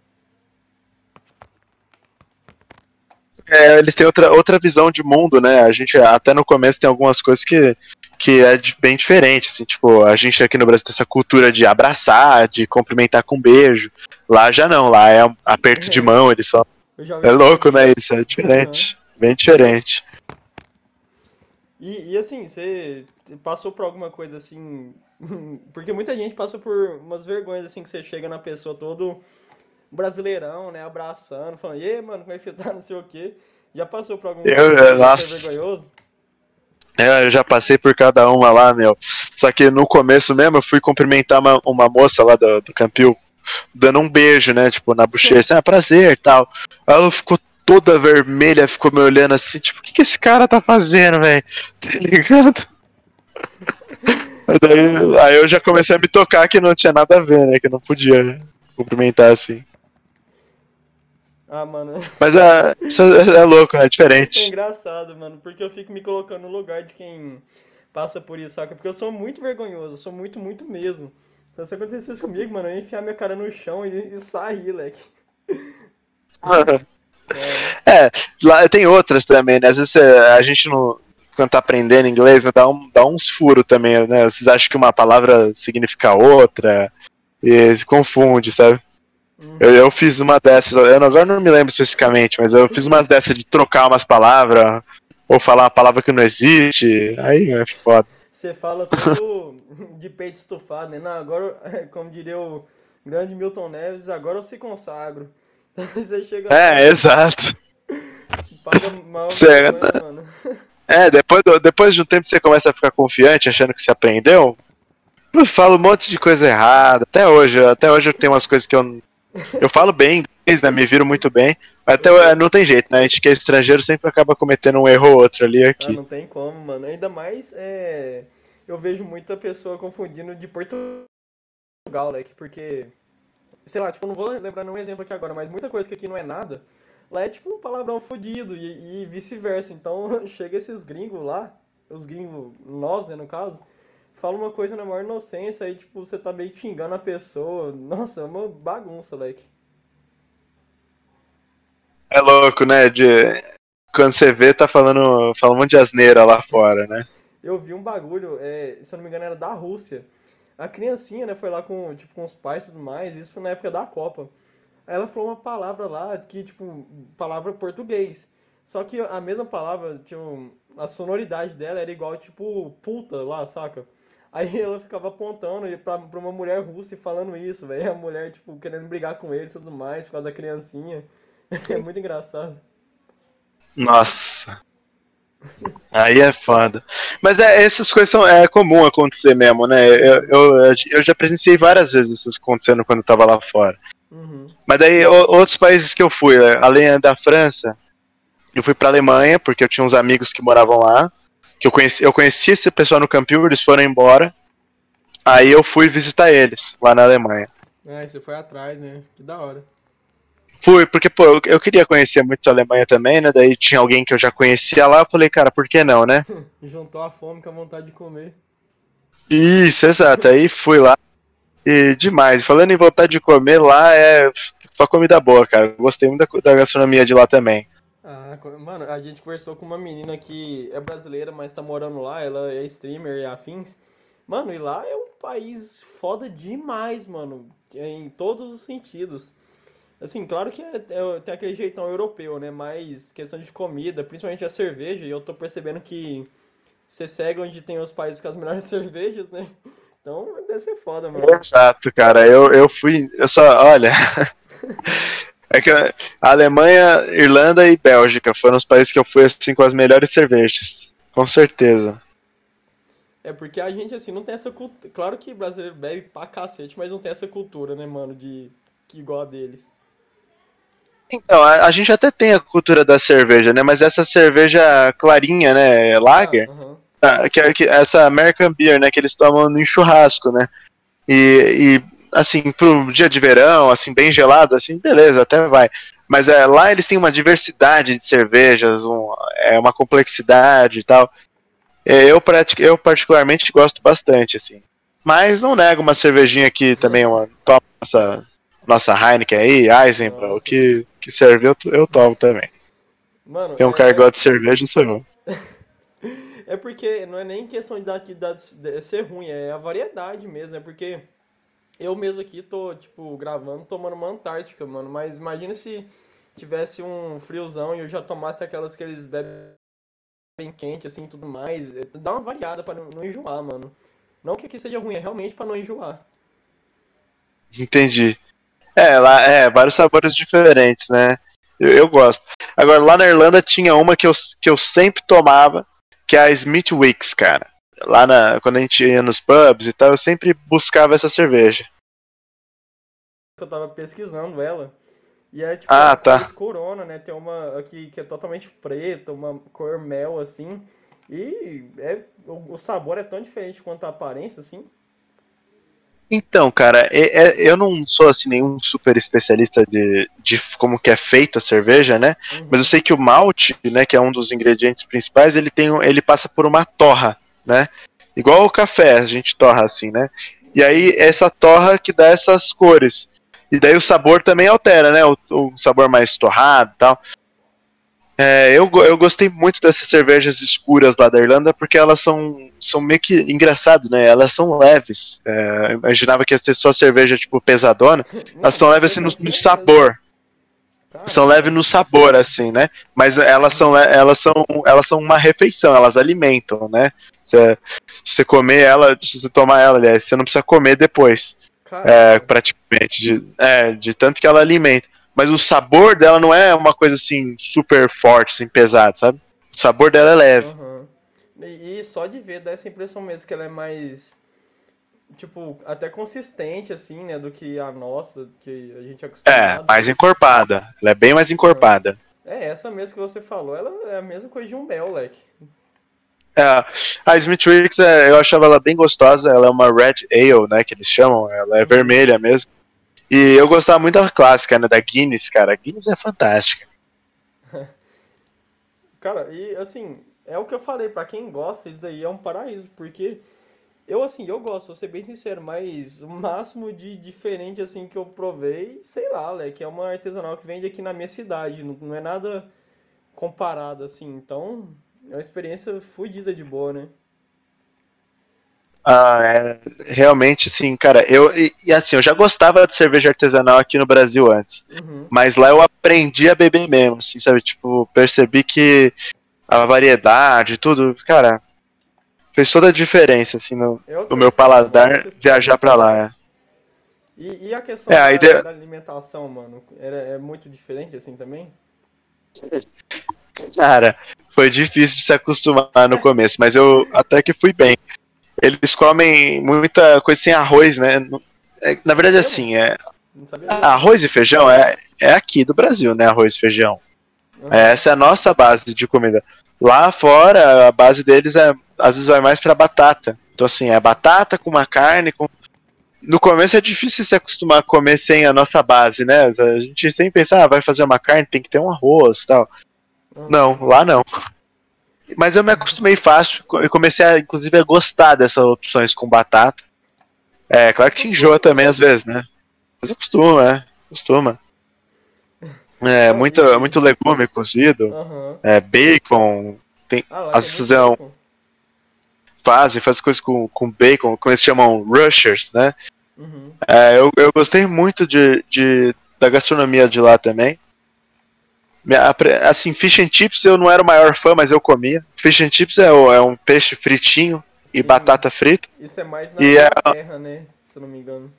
É, eles têm outra, outra visão de mundo, né? A gente até no começo tem algumas coisas que, que é bem diferente, assim, tipo, a gente aqui no Brasil tem essa cultura de abraçar, de cumprimentar com um beijo. Lá já não, lá é aperto de mão, eles só é louco, né? Isso é diferente. Uhum. Bem diferente. E, e assim, você passou por alguma coisa assim. [LAUGHS] Porque muita gente passa por umas vergonhas assim que você chega na pessoa todo brasileirão, né? Abraçando, falando, e mano, como é que você tá? Não sei o quê. Já passou por algum eu, nossa. vergonhoso? É, eu já passei por cada uma lá, meu. Só que no começo mesmo eu fui cumprimentar uma, uma moça lá do, do Campil, dando um beijo, né? Tipo, na bochecha, ah, prazer tal. Aí ela ficou toda vermelha, ficou me olhando assim, tipo, o que, que esse cara tá fazendo, velho? [LAUGHS] Tá ligado? [LAUGHS] Daí, aí eu já comecei a me tocar que não tinha nada a ver, né? Que não podia cumprimentar assim. Ah, mano. Mas é, isso é, é louco, né? É diferente. É engraçado, mano, porque eu fico me colocando no lugar de quem passa por isso, saca? Porque eu sou muito vergonhoso, eu sou muito, muito mesmo. Então se acontecesse comigo, mano, eu ia enfiar minha cara no chão e, e sair, leque. é. [LAUGHS] é, lá tem outras também, né? Às vezes a gente não. Quando tá aprendendo inglês, né, dá, um, dá uns furos também, né? Vocês acham que uma palavra significa outra e se confunde, sabe? Uhum. Eu, eu, fiz uma dessas, eu agora não me lembro especificamente, mas eu fiz umas dessas de trocar umas palavras, ou falar uma palavra que não existe, aí é foda. Você fala tudo [LAUGHS] de peito estufado, né? Não, agora, [LAUGHS] como diria o grande Milton Neves, agora eu se consagro. [LAUGHS] Você chega É, exato. Paga mal, você, mano. É, depois, depois de um tempo você começa a ficar confiante, achando que você aprendeu. Eu falo um monte de coisa errada. Até hoje, até hoje eu tenho umas coisas que eu eu falo bem inglês, né? Me viro muito bem. Até não tem jeito, né? A gente que é estrangeiro sempre acaba cometendo um erro ou outro ali aqui. Ah, não tem como, mano. Ainda mais é... eu vejo muita pessoa confundindo de Portugal, né? Porque, sei lá, tipo, não vou lembrar nenhum exemplo aqui agora, mas muita coisa que aqui não é nada, lá é tipo um palavrão fodido e, e vice-versa. Então [LAUGHS] chega esses gringos lá, os gringos, nós, né, no caso fala uma coisa na maior inocência, aí, tipo, você tá meio xingando a pessoa. Nossa, é uma bagunça, leque. É louco, né? De... Quando você vê, tá falando, falando um monte de asneira lá fora, né? Eu vi um bagulho, é, se eu não me engano, era da Rússia. A criancinha, né, foi lá com, tipo, com os pais e tudo mais, isso foi na época da Copa. Ela falou uma palavra lá, que, tipo, palavra português. Só que a mesma palavra, tipo, a sonoridade dela era igual, tipo, puta lá, saca? Aí ela ficava apontando pra, pra uma mulher russa e falando isso, velho. A mulher, tipo, querendo brigar com ele e tudo mais, por causa da criancinha. É muito engraçado. Nossa. Aí é foda. Mas é, essas coisas são é comum acontecer mesmo, né? Eu, eu, eu já presenciei várias vezes isso acontecendo quando eu tava lá fora. Uhum. Mas daí, outros países que eu fui, é, além da França, eu fui pra Alemanha, porque eu tinha uns amigos que moravam lá que eu conheci, eu conheci esse pessoal no Campil, eles foram embora. Aí eu fui visitar eles lá na Alemanha. Ah, você foi atrás, né? Que da hora. Fui, porque, pô, eu, eu, queria conhecer muito a Alemanha também, né? Daí tinha alguém que eu já conhecia lá, eu falei, cara, por que não, né? [LAUGHS] Juntou a fome com a vontade de comer. Isso, exato. Aí fui lá. E demais. Falando em vontade de comer, lá é só comida boa, cara. Gostei muito da, da gastronomia de lá também. Ah, mano, a gente conversou com uma menina que é brasileira, mas tá morando lá, ela é streamer e afins. Mano, e lá é um país foda demais, mano, em todos os sentidos. Assim, claro que é, é, tem aquele jeitão europeu, né? Mas questão de comida, principalmente a cerveja, e eu tô percebendo que você segue onde tem os países com as melhores [LAUGHS] cervejas, né? Então deve ser foda, mano. Exato, cara. Eu, eu fui. Eu só. Olha. [LAUGHS] É que a Alemanha, Irlanda e Bélgica foram os países que eu fui assim com as melhores cervejas. Com certeza. É porque a gente assim não tem essa cultura. Claro que brasileiro bebe pra cacete, mas não tem essa cultura, né, mano, de que igual a deles. Então, a, a gente até tem a cultura da cerveja, né? Mas essa cerveja clarinha, né? Lager, ah, uh que, que, essa American Beer, né? Que eles tomam no churrasco, né? E, e assim, pro dia de verão, assim, bem gelado, assim, beleza, até vai. Mas é, lá eles têm uma diversidade de cervejas, um, é uma complexidade e tal. É, eu, eu particularmente gosto bastante, assim. Mas não nego uma cervejinha aqui também, uma, tomo nossa, nossa Heineken aí, Eisenbahn, o que, que serve eu, eu tomo também. Mano, Tem um é... gosta de cerveja, sou eu. [LAUGHS] é porque não é nem questão de, de, de ser ruim, é a variedade mesmo, é porque eu mesmo aqui tô, tipo, gravando, tomando uma Antártica, mano. Mas imagina se tivesse um friozão e eu já tomasse aquelas que eles bebem bem quente, assim, tudo mais. Dá uma variada pra não, enjoar, mano. Não que aqui seja ruim, é realmente pra não enjoar. Entendi. É, lá, é, vários sabores diferentes, né? Eu, eu, gosto. Agora, lá na Irlanda tinha uma que eu, que eu sempre tomava, que é a Smith Wicks, cara. Lá na, quando a gente ia nos pubs e tal, eu sempre buscava essa cerveja. Eu tava pesquisando ela. E é tipo Ah, a tá. Corona, né? Tem uma aqui que é totalmente preta, uma cor mel assim. E é, o, o sabor é tão diferente quanto a aparência, assim. Então, cara, é- é- eu não sou assim nenhum super especialista de, de como que é feita a cerveja, né? Uhum. Mas eu sei que o malte, né, que é um dos ingredientes principais, ele tem, ele passa por uma torra, né? Igual o café, a gente torra assim, né? E aí essa torra que dá essas cores. E daí o sabor também altera, né? O, o sabor mais torrado e tal. É, eu, eu gostei muito dessas cervejas escuras lá da Irlanda porque elas são, são meio que engraçado, né? Elas são leves. É, eu imaginava que ia ser só cerveja tipo pesadona. Elas são leves assim no, no sabor. São leves no sabor, assim, né? Mas elas são, elas são, elas são uma refeição, elas alimentam, né? Se você comer ela, se você tomar ela, aliás, você não precisa comer depois, é, praticamente, de, é, de tanto que ela alimenta. Mas o sabor dela não é uma coisa assim super forte, assim, pesado, sabe? O sabor dela é leve. E, e só de ver dá essa impressão mesmo que ela é mais, tipo, até consistente, assim, né, do que a nossa, que a gente é É, acostumado. mais encorpada. Ela é bem mais encorpada. É, essa mesmo que você falou, ela é a mesma coisa de um Bel, leque. É, a Smith Wicks, é, eu achava ela bem gostosa. Ela é uma Red Ale, né? Que eles chamam. Ela é vermelha mesmo. E eu gostava muito da clássica, né? Da Guinness, cara. A Guinness é fantástica. [LAUGHS] Cara, e assim, é o que eu falei, pra quem gosta, isso daí é um paraíso, porque eu, assim, eu gosto, vou ser bem sincero, mas o máximo de diferente, assim, que eu provei, sei lá, leque, é uma artesanal que vende aqui na minha cidade, não, não é nada comparado, assim, então é uma experiência fodida de boa, né? Ah, é, realmente, assim, cara, eu. E, e, assim, eu já gostava de cerveja artesanal aqui no Brasil antes. Uhum. Mas lá eu aprendi a beber mesmo, assim, sabe? Tipo, percebi que a variedade, tudo, cara, fez toda a diferença, assim, no, no meu paladar viajar pra lá. é. E, e a questão É, da, a ideia- da alimentação, mano, era, é muito diferente, assim, também? Cara, foi difícil de se acostumar no começo, mas eu até que fui bem. Eles comem muita coisa sem arroz, né? É, Na verdade, assim, é, arroz e feijão é, é aqui do Brasil, né? Arroz e feijão. Essa é a nossa base de comida. Lá fora, a base deles é às vezes vai mais pra batata. Então, assim, é batata com uma carne. Com... No começo é difícil se acostumar a comer sem a nossa base, né? A gente sempre pensa, ah, vai fazer uma carne, tem que ter um arroz e tal. Não, lá não. Mas eu me acostumei fácil e comecei, a, inclusive, a gostar dessas opções com batata. É, claro que te enjoa também às vezes, né? Mas acostuma, é. Acostuma. É, muito, muito legume cozido. É, bacon. Tem, Ah, lá As tem fazem, fazem coisas com, com bacon, como eles chamam rushers, né? Uhum. É, eu, eu gostei muito de, de, da gastronomia de lá também. Minha- Assim, fish and chips eu não era o maior fã, mas eu comia. Fish and chips é, é um peixe fritinho e Sim, batata frita. Isso é mais na E é- né? Se eu não me engano.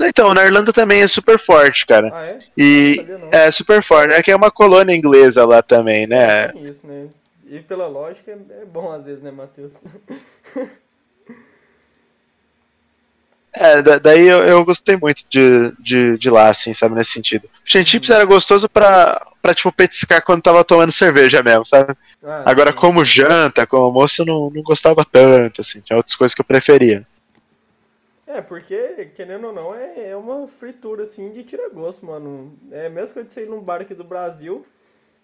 Então, na Irlanda também é super forte, cara. Ah, é? E Não sabia não. é super forte. É que é uma colônia inglesa lá também, né? Tem isso, né? E pela lógica é bom às vezes, né, Matheus? É, da- daí eu, eu gostei muito de, de, de lá, assim, sabe, nesse sentido. Fish chips era gostoso pra, pra, tipo, petiscar quando tava tomando cerveja mesmo, sabe? Ah, Agora, sim. como janta, como almoço, eu não, não gostava tanto, assim, tinha outras coisas que eu preferia. É, porque, querendo ou não, é, é uma fritura, assim, de tira-gosto, mano. É a mesma coisa de você ir num bar aqui do Brasil,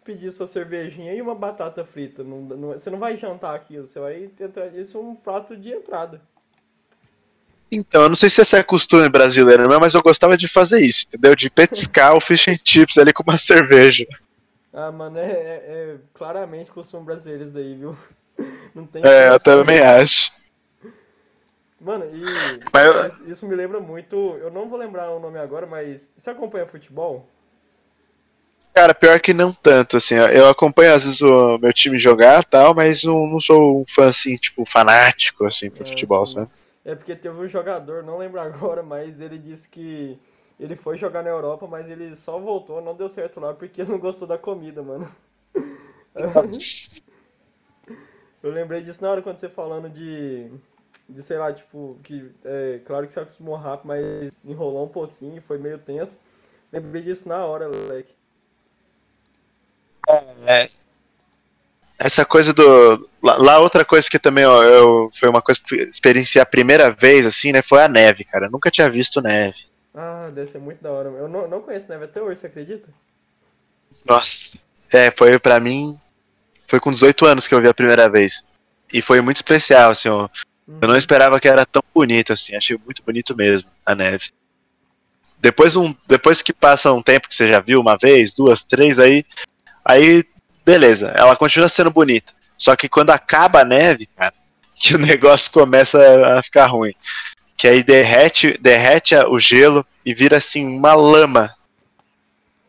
pedir sua cervejinha e uma batata frita. Não, não- você não vai jantar aquilo, você vai tentar... Isso é um prato de entrada. Então, eu não sei se essa é costume brasileira mesmo, mas eu gostava de fazer isso, entendeu? De petiscar o fish and chips ali com uma cerveja. Ah, mano, é, é- é claramente costume brasileiro isso daí, viu? [LAUGHS] Não tem É, eu também acho. Mano, e Mas isso me lembra muito. Eu não vou lembrar o nome agora, mas você acompanha futebol? Cara, pior que não tanto, assim, eu acompanho às vezes o meu time jogar e tal, mas não, não sou um fã, assim, tipo, fanático, assim, pro É, futebol, sim. sabe? É porque teve um jogador, não lembro agora, mas ele disse que ele foi jogar na Europa, mas ele só voltou, não deu certo lá porque não gostou da comida, mano. [LAUGHS] Eu lembrei disso na hora quando você falando de. De, sei lá, tipo, que. É, claro que você acostumou rápido, mas enrolou um pouquinho, foi meio tenso. Lembrei disso na hora, moleque. É. Essa coisa do. Lá, outra coisa que também ó, eu, foi uma coisa que experienciei a primeira vez, assim, né? Foi a neve, cara. Eu nunca tinha visto neve. Ah, deve ser muito da hora. Eu não, não conheço neve até hoje, você acredita? Nossa. É, foi pra mim. Foi com 18 anos que eu vi a primeira vez. E foi muito especial, assim, ó. Eu não esperava que era tão bonito, assim. Achei muito bonito mesmo, a neve. Depois, um, depois que passa um tempo que você já viu uma vez, duas, três, aí. Aí, beleza. Ela continua sendo bonita. Só que quando acaba a neve, cara, [LAUGHS] que o negócio começa a ficar ruim. Que aí derrete, derrete o gelo e vira assim uma lama.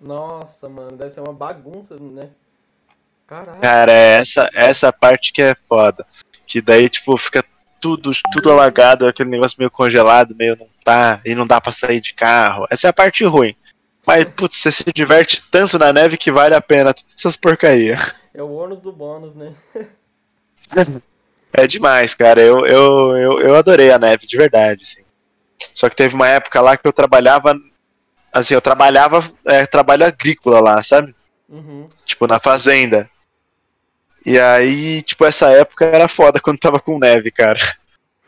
Nossa, mano, deve ser uma bagunça, né? Caraca. Cara, é essa, essa parte que é foda. Que daí, tipo, fica tudo, tudo alagado, aquele negócio meio congelado, meio não tá, e não dá pra sair de carro. Essa é a parte ruim. Mas, putz, você se diverte tanto na neve que vale a pena todas essas porcarias. É o ônus do bônus, né? É demais, cara. Eu, eu, eu, eu adorei a neve, de verdade, assim. Só que teve uma época lá que eu trabalhava. Assim, eu trabalhava é, trabalho agrícola lá, sabe? Uhum. Tipo, na fazenda. E aí, tipo, essa época era foda quando tava com neve, cara.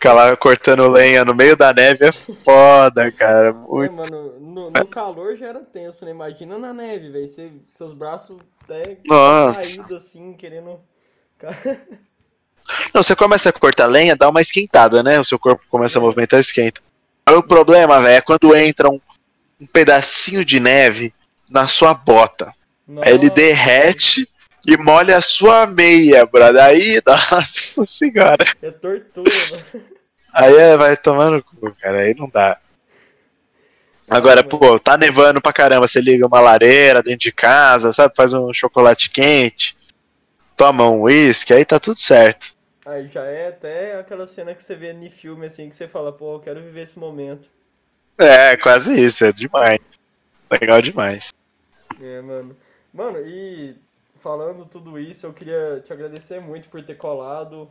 Ficar cortando lenha no meio da neve é foda, cara. É, Muito. mano, no, no calor já era tenso, né? Imagina na neve, velho. Seus braços até Nossa. caídos assim, querendo. [LAUGHS] Não, você começa a cortar lenha, dá uma esquentada, né? O seu corpo começa a movimentar e esquenta. O problema, velho, é quando entra um, um pedacinho de neve na sua bota. Aí ele Nossa, derrete e molha a sua meia, brother. Aí, [LAUGHS] nossa senhora. É tortura, mano. Aí é, vai tomando cu, cara. Aí não dá. Agora, pô, tá nevando pra caramba. Você liga uma lareira dentro de casa, sabe? Faz um chocolate quente, toma um uísque, aí tá tudo certo. Aí já é até aquela cena que você vê em filme assim, que você fala, pô, eu quero viver esse momento. É, quase isso, é demais. Legal demais. É, mano. Mano, e falando tudo isso, eu queria te agradecer muito por ter colado.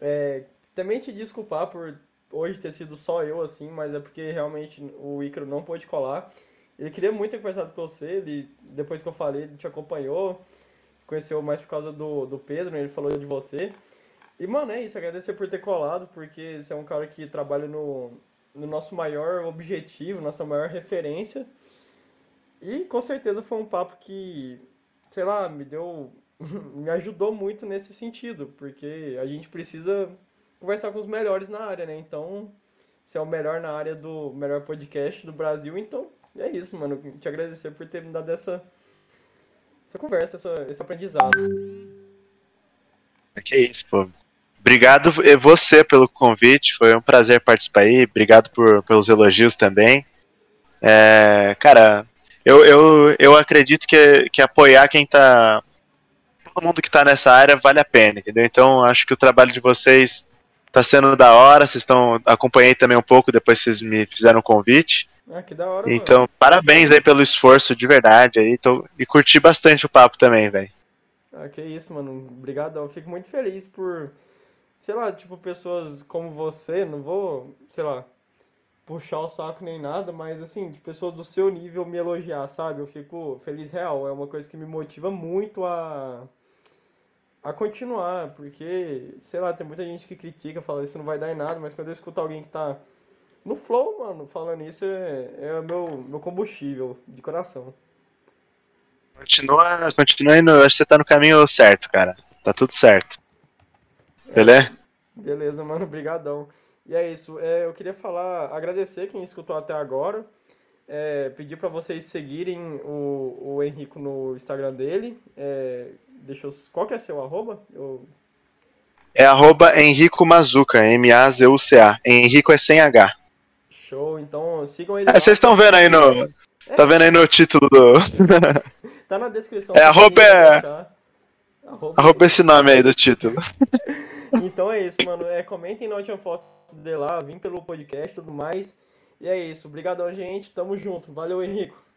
É, também te desculpar por hoje ter sido só eu, assim, mas é porque realmente o Ícaro não pôde colar. Ele queria muito ter conversado com você, ele, depois que eu falei, ele te acompanhou, conheceu mais por causa do, do Pedro, né? ele falou de você. E, mano, é isso, agradecer por ter colado, porque você é um cara que trabalha no, no nosso maior objetivo, nossa maior referência. E com certeza foi um papo que, sei lá, me deu. [LAUGHS] me ajudou muito nesse sentido, porque a gente precisa conversar com os melhores na área, né? Então, você é o melhor na área do melhor podcast do Brasil, então é isso, mano. Te agradecer por ter me dado essa, essa conversa, essa, esse aprendizado. Que isso, pô. Obrigado você pelo convite, foi um prazer participar aí. Obrigado por, pelos elogios também. É, cara, eu, eu, eu acredito que, que apoiar quem tá. Todo mundo que tá nessa área vale a pena, entendeu? Então acho que o trabalho de vocês tá sendo da hora. Vocês estão. Acompanhei também um pouco depois vocês me fizeram o convite. Ah, que da hora, mano. Então, parabéns aí pelo esforço de verdade aí. Tô, e curti bastante o papo também, velho. Ah, que isso, mano. Obrigado. Eu fico muito feliz por, sei lá, tipo, pessoas como você, não vou, sei lá, puxar o saco nem nada, mas assim, de pessoas do seu nível me elogiar, sabe? Eu fico feliz real. É uma coisa que me motiva muito a a continuar, porque, sei lá, tem muita gente que critica, fala isso não vai dar em nada, mas quando eu escuto alguém que tá no flow, mano, falando isso, é, é o meu, meu combustível de coração. Continua, continua indo. Acho que você tá no caminho certo, cara. Tá tudo certo. Beleza? Beleza, mano, brigadão. E é isso, é, eu queria falar, agradecer quem escutou até agora, é, pedir pra vocês seguirem o, o Henrico no Instagram dele, é, deixa eu, qual que é seu arroba? Eu, É arroba Henrico Mazuca, M-A-Z-U-C-A. Henrico é sem H. show, então sigam ele É, vocês estão vendo aí no. Tá vendo aí no título do. Tá na descrição. [LAUGHS] É, arroba é-. Arroba Arroba esse nome aí do título. [LAUGHS] Então é isso, mano. É, comentem na última foto de lá, vim pelo podcast e tudo mais. E é isso. Obrigadão, gente. Tamo junto. Valeu, Henrico.